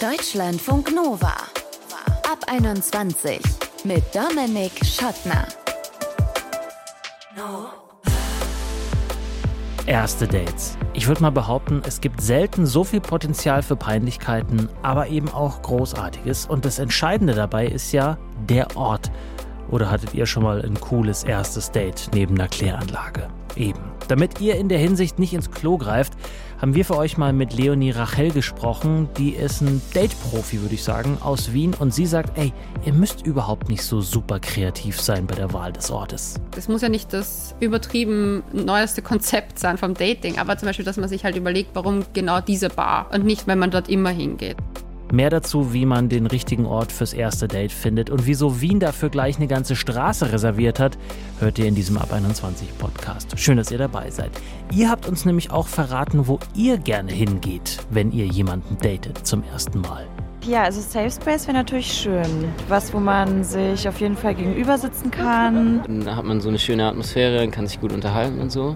Deutschlandfunk Nova. Ab 21 mit Dominik Schottner. Erste Dates. Ich würde mal behaupten, es gibt selten so viel Potenzial für Peinlichkeiten, aber eben auch Großartiges. Und das Entscheidende dabei ist ja der Ort. Oder hattet ihr schon mal ein cooles erstes Date neben einer Kläranlage? Eben. Damit ihr in der Hinsicht nicht ins Klo greift, haben wir für euch mal mit Leonie Rachel gesprochen. Die ist ein Date-Profi, würde ich sagen, aus Wien. Und sie sagt, ey, ihr müsst überhaupt nicht so super kreativ sein bei der Wahl des Ortes. Es muss ja nicht das übertrieben neueste Konzept sein vom Dating, aber zum Beispiel, dass man sich halt überlegt, warum genau diese Bar und nicht, wenn man dort immer hingeht. Mehr dazu, wie man den richtigen Ort fürs erste Date findet und wieso Wien dafür gleich eine ganze Straße reserviert hat, hört ihr in diesem Ab 21 Podcast. Schön, dass ihr dabei seid. Ihr habt uns nämlich auch verraten, wo ihr gerne hingeht, wenn ihr jemanden datet zum ersten Mal. Ja, also Safe Space wäre natürlich schön. Was, wo man sich auf jeden Fall gegenüber sitzen kann. Dann hat man so eine schöne Atmosphäre, kann sich gut unterhalten und so.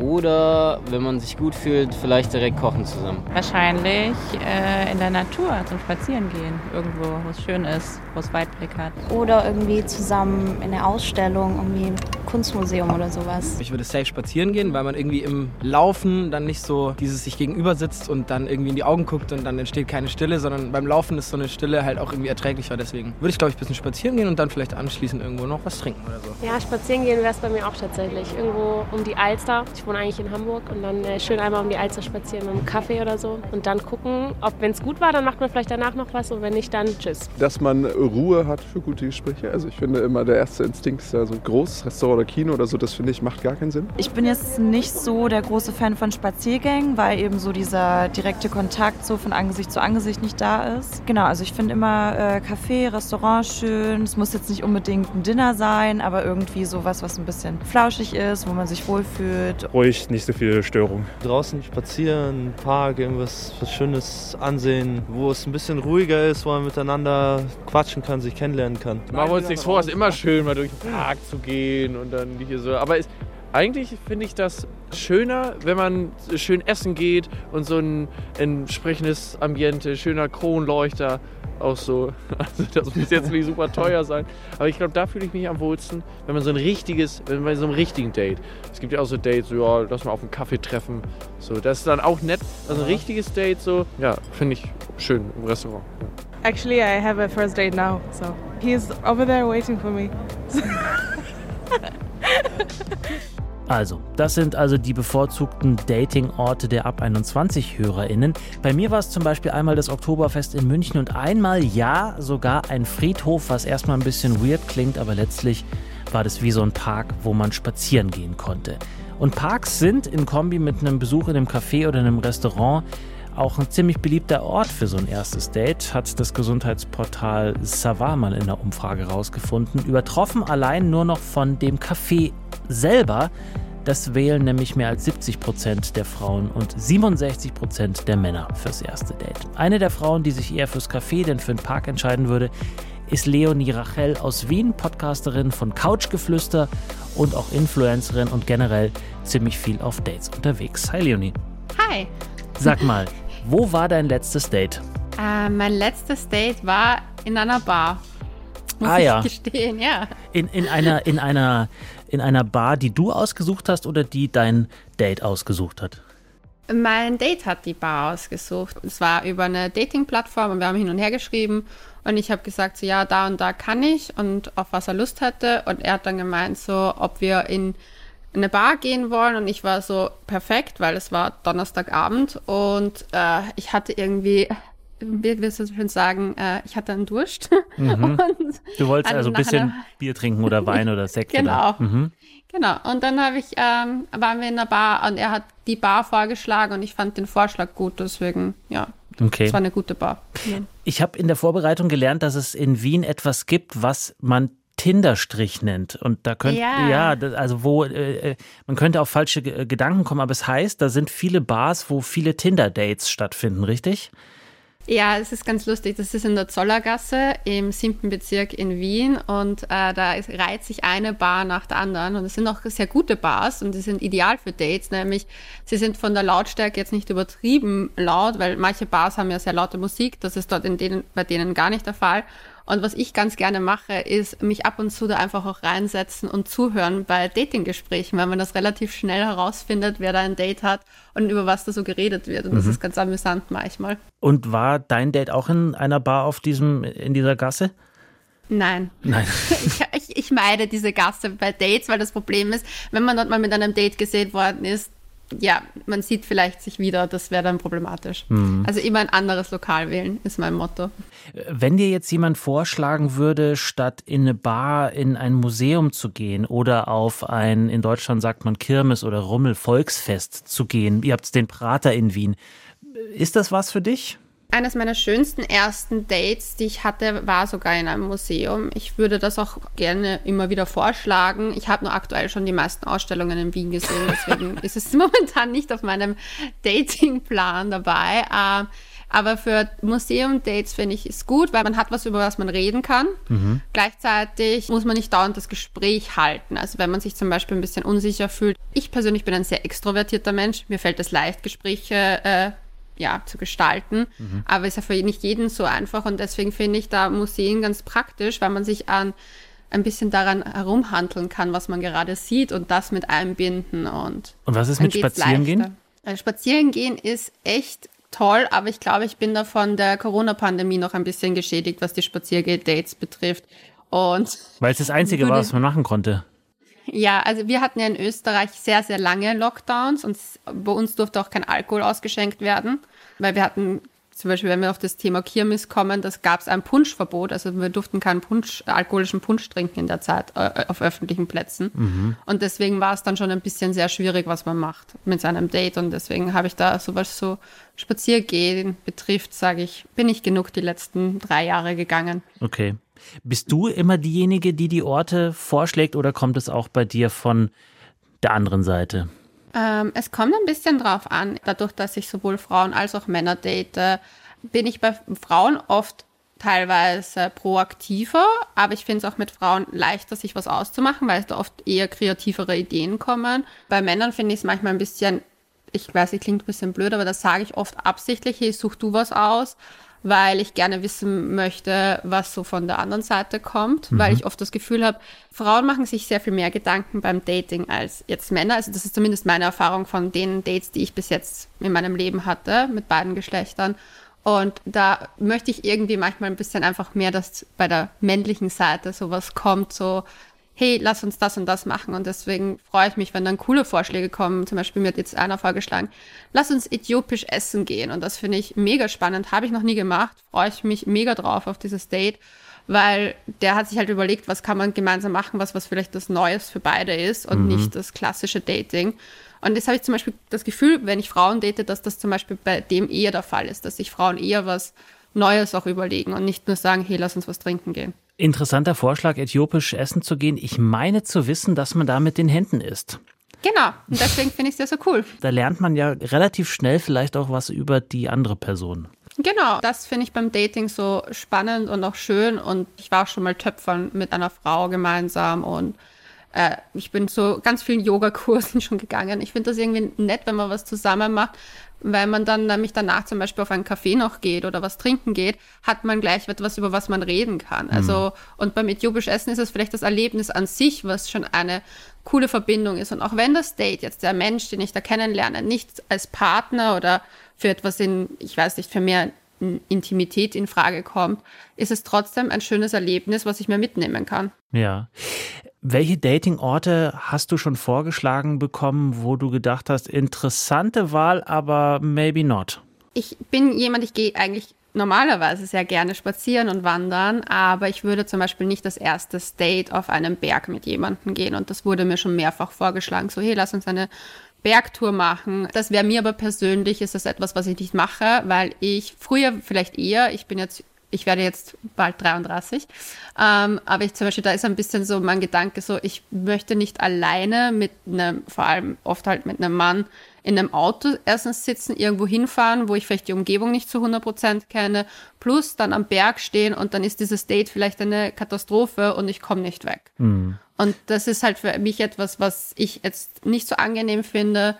Oder wenn man sich gut fühlt, vielleicht direkt kochen zusammen. Wahrscheinlich äh, in der Natur zum Spazierengehen. Irgendwo, wo es schön ist, wo es Weitblick hat. Oder irgendwie zusammen in der Ausstellung, irgendwie im Kunstmuseum oder sowas. Ich würde safe spazieren gehen, weil man irgendwie im Laufen dann nicht so dieses sich gegenüber sitzt und dann irgendwie in die Augen guckt und dann entsteht keine Stille, sondern beim Laufen ist so eine Stille halt auch irgendwie erträglicher. Deswegen würde ich, glaube ich, ein bisschen spazieren gehen und dann vielleicht anschließend irgendwo noch was trinken oder so. Ja, spazieren gehen wäre es bei mir auch tatsächlich. Irgendwo um die Alster. Ich wohne eigentlich in Hamburg und dann äh, schön einmal um die Alster spazieren mit einem Kaffee oder so und dann gucken, ob wenn es gut war, dann macht man vielleicht danach noch was und wenn nicht, dann tschüss. Dass man Ruhe hat für gute Gespräche. Also ich finde immer, der erste Instinkt ist ja so ein großes Restaurant oder Kino oder so, das finde ich macht gar keinen Sinn. Ich bin jetzt nicht so der große Fan von Spaziergängen, weil eben so dieser direkte Kontakt so von Angesicht zu Angesicht nicht da ist. Genau, also ich finde immer äh, Café, Restaurant schön. Es muss jetzt nicht unbedingt ein Dinner sein, aber irgendwie sowas, was ein bisschen flauschig ist, wo man sich wohlfühlt. Ruhig, nicht so viele Störungen. Draußen spazieren, Park, irgendwas was Schönes ansehen, wo es ein bisschen ruhiger ist, wo man miteinander quatschen kann, sich kennenlernen kann. Machen wir uns nichts vor, es ist immer schön, mal durch den Park zu gehen und dann hier so. Aber es, eigentlich finde ich das schöner, wenn man schön essen geht und so ein entsprechendes Ambiente, schöner Kronleuchter, auch so. Also das muss jetzt nicht super teuer sein. Aber ich glaube, da fühle ich mich am wohlsten, wenn man so ein richtiges, wenn man so einem richtigen Date. Es gibt ja auch so Dates, so, ja, lass mal auf einen Kaffee treffen. So, das ist dann auch nett. Also ein richtiges Date, so, ja, finde ich schön im Restaurant. Ja. Actually, I have a first date now, so he's over there waiting for me. Also, das sind also die bevorzugten Dating-Orte der ab 21 HörerInnen. Bei mir war es zum Beispiel einmal das Oktoberfest in München und einmal, ja, sogar ein Friedhof, was erstmal ein bisschen weird klingt, aber letztlich war das wie so ein Park, wo man spazieren gehen konnte. Und Parks sind in Kombi mit einem Besuch in einem Café oder einem Restaurant auch ein ziemlich beliebter Ort für so ein erstes Date, hat das Gesundheitsportal Savarman in der Umfrage herausgefunden. Übertroffen allein nur noch von dem Café selber. Das wählen nämlich mehr als 70 Prozent der Frauen und 67 Prozent der Männer fürs erste Date. Eine der Frauen, die sich eher fürs Café denn für den Park entscheiden würde, ist Leonie Rachel aus Wien, Podcasterin von Couchgeflüster und auch Influencerin und generell ziemlich viel auf Dates unterwegs. Hi Leonie. Hi. Sag mal, wo war dein letztes Date? Äh, mein letztes Date war in einer Bar. Muss ah ich ja. gestehen, ja. In, in, einer, in, einer, in einer Bar, die du ausgesucht hast oder die dein Date ausgesucht hat? Mein Date hat die Bar ausgesucht. Es war über eine Dating-Plattform und wir haben hin und her geschrieben. Und ich habe gesagt, so ja, da und da kann ich und auf was er Lust hatte. Und er hat dann gemeint, so, ob wir in eine Bar gehen wollen. Und ich war so perfekt, weil es war Donnerstagabend und äh, ich hatte irgendwie wie wirst du so schön sagen, äh, ich hatte einen Durst. Mhm. du wolltest also ein bisschen einer... Bier trinken oder Wein oder Sekt. Genau. Oder? Mhm. Genau. Und dann habe ich, ähm, waren wir in einer Bar und er hat die Bar vorgeschlagen und ich fand den Vorschlag gut, deswegen, ja. Okay. Es war eine gute Bar. Ja. Ich habe in der Vorbereitung gelernt, dass es in Wien etwas gibt, was man Tinderstrich nennt. Und da könnte, ja, ja also wo, äh, man könnte auf falsche Gedanken kommen, aber es heißt, da sind viele Bars, wo viele Tinder-Dates stattfinden, richtig? Ja, es ist ganz lustig. Das ist in der Zollergasse im siebten Bezirk in Wien und äh, da reiht sich eine Bar nach der anderen und es sind auch sehr gute Bars und die sind ideal für Dates, nämlich sie sind von der Lautstärke jetzt nicht übertrieben laut, weil manche Bars haben ja sehr laute Musik, das ist dort in denen, bei denen gar nicht der Fall und was ich ganz gerne mache, ist mich ab und zu da einfach auch reinsetzen und zuhören bei Datinggesprächen, weil man das relativ schnell herausfindet, wer da ein Date hat und über was da so geredet wird. Und das Mhm. ist ganz amüsant manchmal. Und war dein Date auch in einer Bar auf diesem, in dieser Gasse? Nein. Nein. Ich, ich, ich meide diese Gasse bei Dates, weil das Problem ist, wenn man dort mal mit einem Date gesehen worden ist, ja, man sieht vielleicht sich wieder, das wäre dann problematisch. Mhm. Also immer ein anderes Lokal wählen, ist mein Motto. Wenn dir jetzt jemand vorschlagen würde, statt in eine Bar in ein Museum zu gehen oder auf ein, in Deutschland sagt man Kirmes oder Rummel Volksfest zu gehen, ihr habt den Prater in Wien, ist das was für dich? Eines meiner schönsten ersten Dates, die ich hatte, war sogar in einem Museum. Ich würde das auch gerne immer wieder vorschlagen. Ich habe nur aktuell schon die meisten Ausstellungen in Wien gesehen, deswegen ist es momentan nicht auf meinem Datingplan dabei. Ähm, aber für Museum-Dates finde ich es gut, weil man hat was, über was man reden kann. Mhm. Gleichzeitig muss man nicht dauernd das Gespräch halten. Also wenn man sich zum Beispiel ein bisschen unsicher fühlt. Ich persönlich bin ein sehr extrovertierter Mensch. Mir fällt es leicht, Gespräche äh, ja, zu gestalten. Mhm. Aber ist ja für nicht jeden so einfach. Und deswegen finde ich da Museen ganz praktisch, weil man sich an ein bisschen daran herumhandeln kann, was man gerade sieht und das mit einbinden. Und, Und was ist mit Spazierengehen? leichter. Äh, Spazierengehen ist echt toll, aber ich glaube, ich bin da von der Corona-Pandemie noch ein bisschen geschädigt, was die Spaziergeh-Dates betrifft. Und Weil es das Einzige war, was man machen konnte. Ja, also wir hatten ja in Österreich sehr, sehr lange Lockdowns und bei uns durfte auch kein Alkohol ausgeschenkt werden, weil wir hatten zum Beispiel, wenn wir auf das Thema Kirmes kommen, das gab es ein Punschverbot, also wir durften keinen Punsch, alkoholischen Punsch trinken in der Zeit äh, auf öffentlichen Plätzen. Mhm. Und deswegen war es dann schon ein bisschen sehr schwierig, was man macht mit seinem Date. Und deswegen habe ich da sowas so Spaziergehen betrifft, sage ich, bin ich genug die letzten drei Jahre gegangen. Okay. Bist du immer diejenige, die die Orte vorschlägt oder kommt es auch bei dir von der anderen Seite? Ähm, es kommt ein bisschen drauf an. Dadurch, dass ich sowohl Frauen als auch Männer date, bin ich bei Frauen oft teilweise proaktiver, aber ich finde es auch mit Frauen leichter, sich was auszumachen, weil es da oft eher kreativere Ideen kommen. Bei Männern finde ich es manchmal ein bisschen, ich weiß, es klingt ein bisschen blöd, aber das sage ich oft absichtlich, hey, such du was aus, weil ich gerne wissen möchte, was so von der anderen Seite kommt, Mhm. weil ich oft das Gefühl habe, Frauen machen sich sehr viel mehr Gedanken beim Dating als jetzt Männer. Also das ist zumindest meine Erfahrung von den Dates, die ich bis jetzt in meinem Leben hatte mit beiden Geschlechtern. Und da möchte ich irgendwie manchmal ein bisschen einfach mehr, dass bei der männlichen Seite sowas kommt, so, hey, lass uns das und das machen. Und deswegen freue ich mich, wenn dann coole Vorschläge kommen. Zum Beispiel mir hat jetzt einer vorgeschlagen, lass uns äthiopisch essen gehen. Und das finde ich mega spannend. Habe ich noch nie gemacht. Freue ich mich mega drauf auf dieses Date. Weil der hat sich halt überlegt, was kann man gemeinsam machen, was, was vielleicht das Neues für beide ist und Mhm. nicht das klassische Dating. Und das habe ich zum Beispiel das Gefühl, wenn ich Frauen date, dass das zum Beispiel bei dem eher der Fall ist, dass sich Frauen eher was Neues auch überlegen und nicht nur sagen, hey, lass uns was trinken gehen. Interessanter Vorschlag, äthiopisch essen zu gehen. Ich meine zu wissen, dass man da mit den Händen isst. Genau, und deswegen finde ich es ja so cool. Da lernt man ja relativ schnell vielleicht auch was über die andere Person. Genau, das finde ich beim Dating so spannend und auch schön. Und ich war auch schon mal töpfern mit einer Frau gemeinsam und äh, ich bin zu ganz vielen Yogakursen schon gegangen. Ich finde das irgendwie nett, wenn man was zusammen macht, weil man dann nämlich danach zum Beispiel auf einen Café noch geht oder was trinken geht, hat man gleich etwas, über was man reden kann. Also, und beim äthiopisch Essen ist es vielleicht das Erlebnis an sich, was schon eine coole Verbindung ist. Und auch wenn das Date jetzt der Mensch, den ich da kennenlerne, nicht als Partner oder für etwas in, ich weiß nicht, für mehr Intimität in Frage kommt, ist es trotzdem ein schönes Erlebnis, was ich mir mitnehmen kann. Ja. Welche Dating-Orte hast du schon vorgeschlagen bekommen, wo du gedacht hast, interessante Wahl, aber maybe not? Ich bin jemand, ich gehe eigentlich normalerweise sehr gerne spazieren und wandern, aber ich würde zum Beispiel nicht das erste Date auf einem Berg mit jemandem gehen und das wurde mir schon mehrfach vorgeschlagen, so hey, lass uns eine Bergtour machen. Das wäre mir aber persönlich, ist das etwas, was ich nicht mache, weil ich früher vielleicht eher, ich bin jetzt ich werde jetzt bald 33, ähm, aber ich zum Beispiel, da ist ein bisschen so mein Gedanke so, ich möchte nicht alleine mit einem, vor allem oft halt mit einem Mann, in einem Auto erstens sitzen, irgendwo hinfahren, wo ich vielleicht die Umgebung nicht zu 100% kenne, plus dann am Berg stehen und dann ist dieses Date vielleicht eine Katastrophe und ich komme nicht weg. Mhm. Und das ist halt für mich etwas, was ich jetzt nicht so angenehm finde.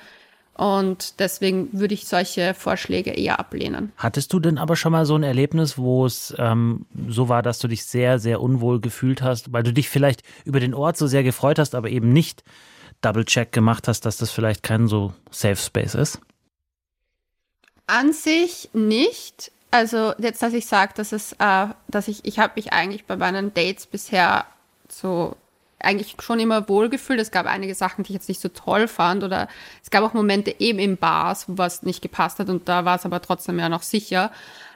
Und deswegen würde ich solche Vorschläge eher ablehnen. Hattest du denn aber schon mal so ein Erlebnis, wo es ähm, so war, dass du dich sehr, sehr unwohl gefühlt hast, weil du dich vielleicht über den Ort so sehr gefreut hast, aber eben nicht Double-Check gemacht hast, dass das vielleicht kein so Safe Space ist? An sich nicht. Also jetzt, dass ich sage, dass es, äh, dass ich, ich habe mich eigentlich bei meinen Dates bisher so eigentlich schon immer wohlgefühlt. Es gab einige Sachen, die ich jetzt nicht so toll fand oder es gab auch Momente eben in Bars, wo was nicht gepasst hat und da war es aber trotzdem ja noch sicher.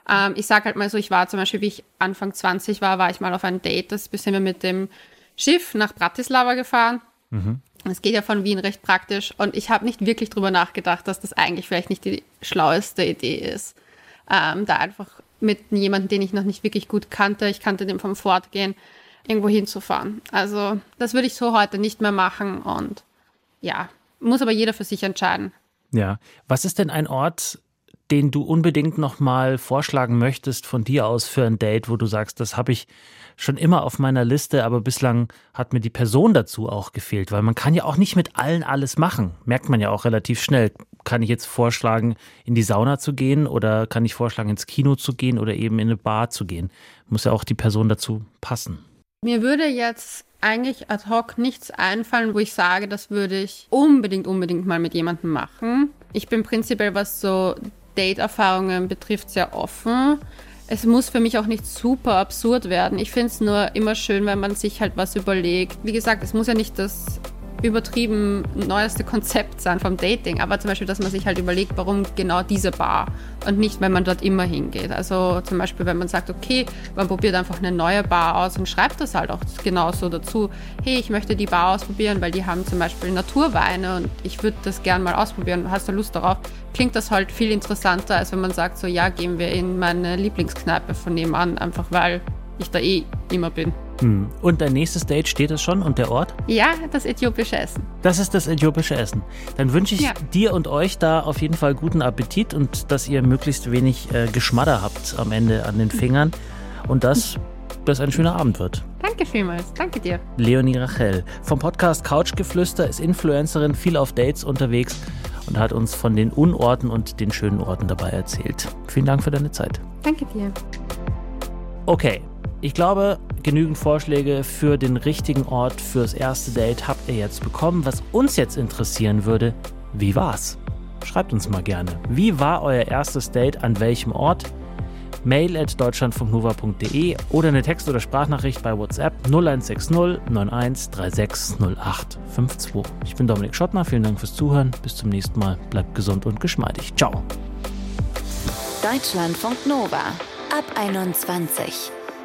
Ähm, ich sage halt mal so, ich war zum Beispiel, wie ich Anfang 20 war, war ich mal auf ein Date, das sind wir mit dem Schiff nach Bratislava gefahren. Mhm. Es geht ja von Wien recht praktisch und ich habe nicht wirklich drüber nachgedacht, dass das eigentlich vielleicht nicht die schlaueste Idee ist. Ähm, da einfach mit jemandem, den ich noch nicht wirklich gut kannte, ich kannte den vom Fortgehen, irgendwo hinzufahren. Also das würde ich so heute nicht mehr machen und ja, muss aber jeder für sich entscheiden. Ja. Was ist denn ein Ort, den du unbedingt nochmal vorschlagen möchtest von dir aus für ein Date, wo du sagst, das habe ich schon immer auf meiner Liste, aber bislang hat mir die Person dazu auch gefehlt, weil man kann ja auch nicht mit allen alles machen. Merkt man ja auch relativ schnell. Kann ich jetzt vorschlagen, in die Sauna zu gehen oder kann ich vorschlagen, ins Kino zu gehen oder eben in eine Bar zu gehen? Muss ja auch die Person dazu passen. Mir würde jetzt eigentlich ad hoc nichts einfallen, wo ich sage, das würde ich unbedingt, unbedingt mal mit jemandem machen. Ich bin prinzipiell, was so Date-Erfahrungen betrifft, sehr offen. Es muss für mich auch nicht super absurd werden. Ich finde es nur immer schön, wenn man sich halt was überlegt. Wie gesagt, es muss ja nicht das übertrieben neueste Konzept sein vom Dating, aber zum Beispiel, dass man sich halt überlegt, warum genau diese Bar und nicht, wenn man dort immer hingeht. Also zum Beispiel, wenn man sagt, okay, man probiert einfach eine neue Bar aus und schreibt das halt auch genauso dazu. Hey, ich möchte die Bar ausprobieren, weil die haben zum Beispiel Naturweine und ich würde das gern mal ausprobieren. Hast du Lust darauf? Klingt das halt viel interessanter, als wenn man sagt, so ja, gehen wir in meine Lieblingskneipe von nebenan, einfach weil ich da eh immer bin. Hm. Und dein nächstes Date steht es schon und der Ort? Ja, das äthiopische Essen. Das ist das äthiopische Essen. Dann wünsche ich Ja. dir und euch da auf jeden Fall guten Appetit und dass ihr möglichst wenig äh, Geschmadder habt am Ende an den Fingern und dass das ein schöner Abend wird. Danke vielmals. Danke dir. Leonie Rachel vom Podcast Couchgeflüster ist Influencerin, viel auf Dates unterwegs und hat uns von den Unorten und den schönen Orten dabei erzählt. Vielen Dank für deine Zeit. Danke dir. Okay, ich glaube, genügend Vorschläge für den richtigen Ort fürs erste Date habt ihr jetzt bekommen. Was uns jetzt interessieren würde, wie war's? Schreibt uns mal gerne. Wie war euer erstes Date? An welchem Ort? Mail at deutschlandfunknova.de oder eine Text- oder Sprachnachricht bei WhatsApp 0160 91 36 08 52. Ich bin Dominik Schottner, vielen Dank fürs Zuhören. Bis zum nächsten Mal. Bleibt gesund und geschmeidig. Ciao. Deutschlandfunk Nova ab 21.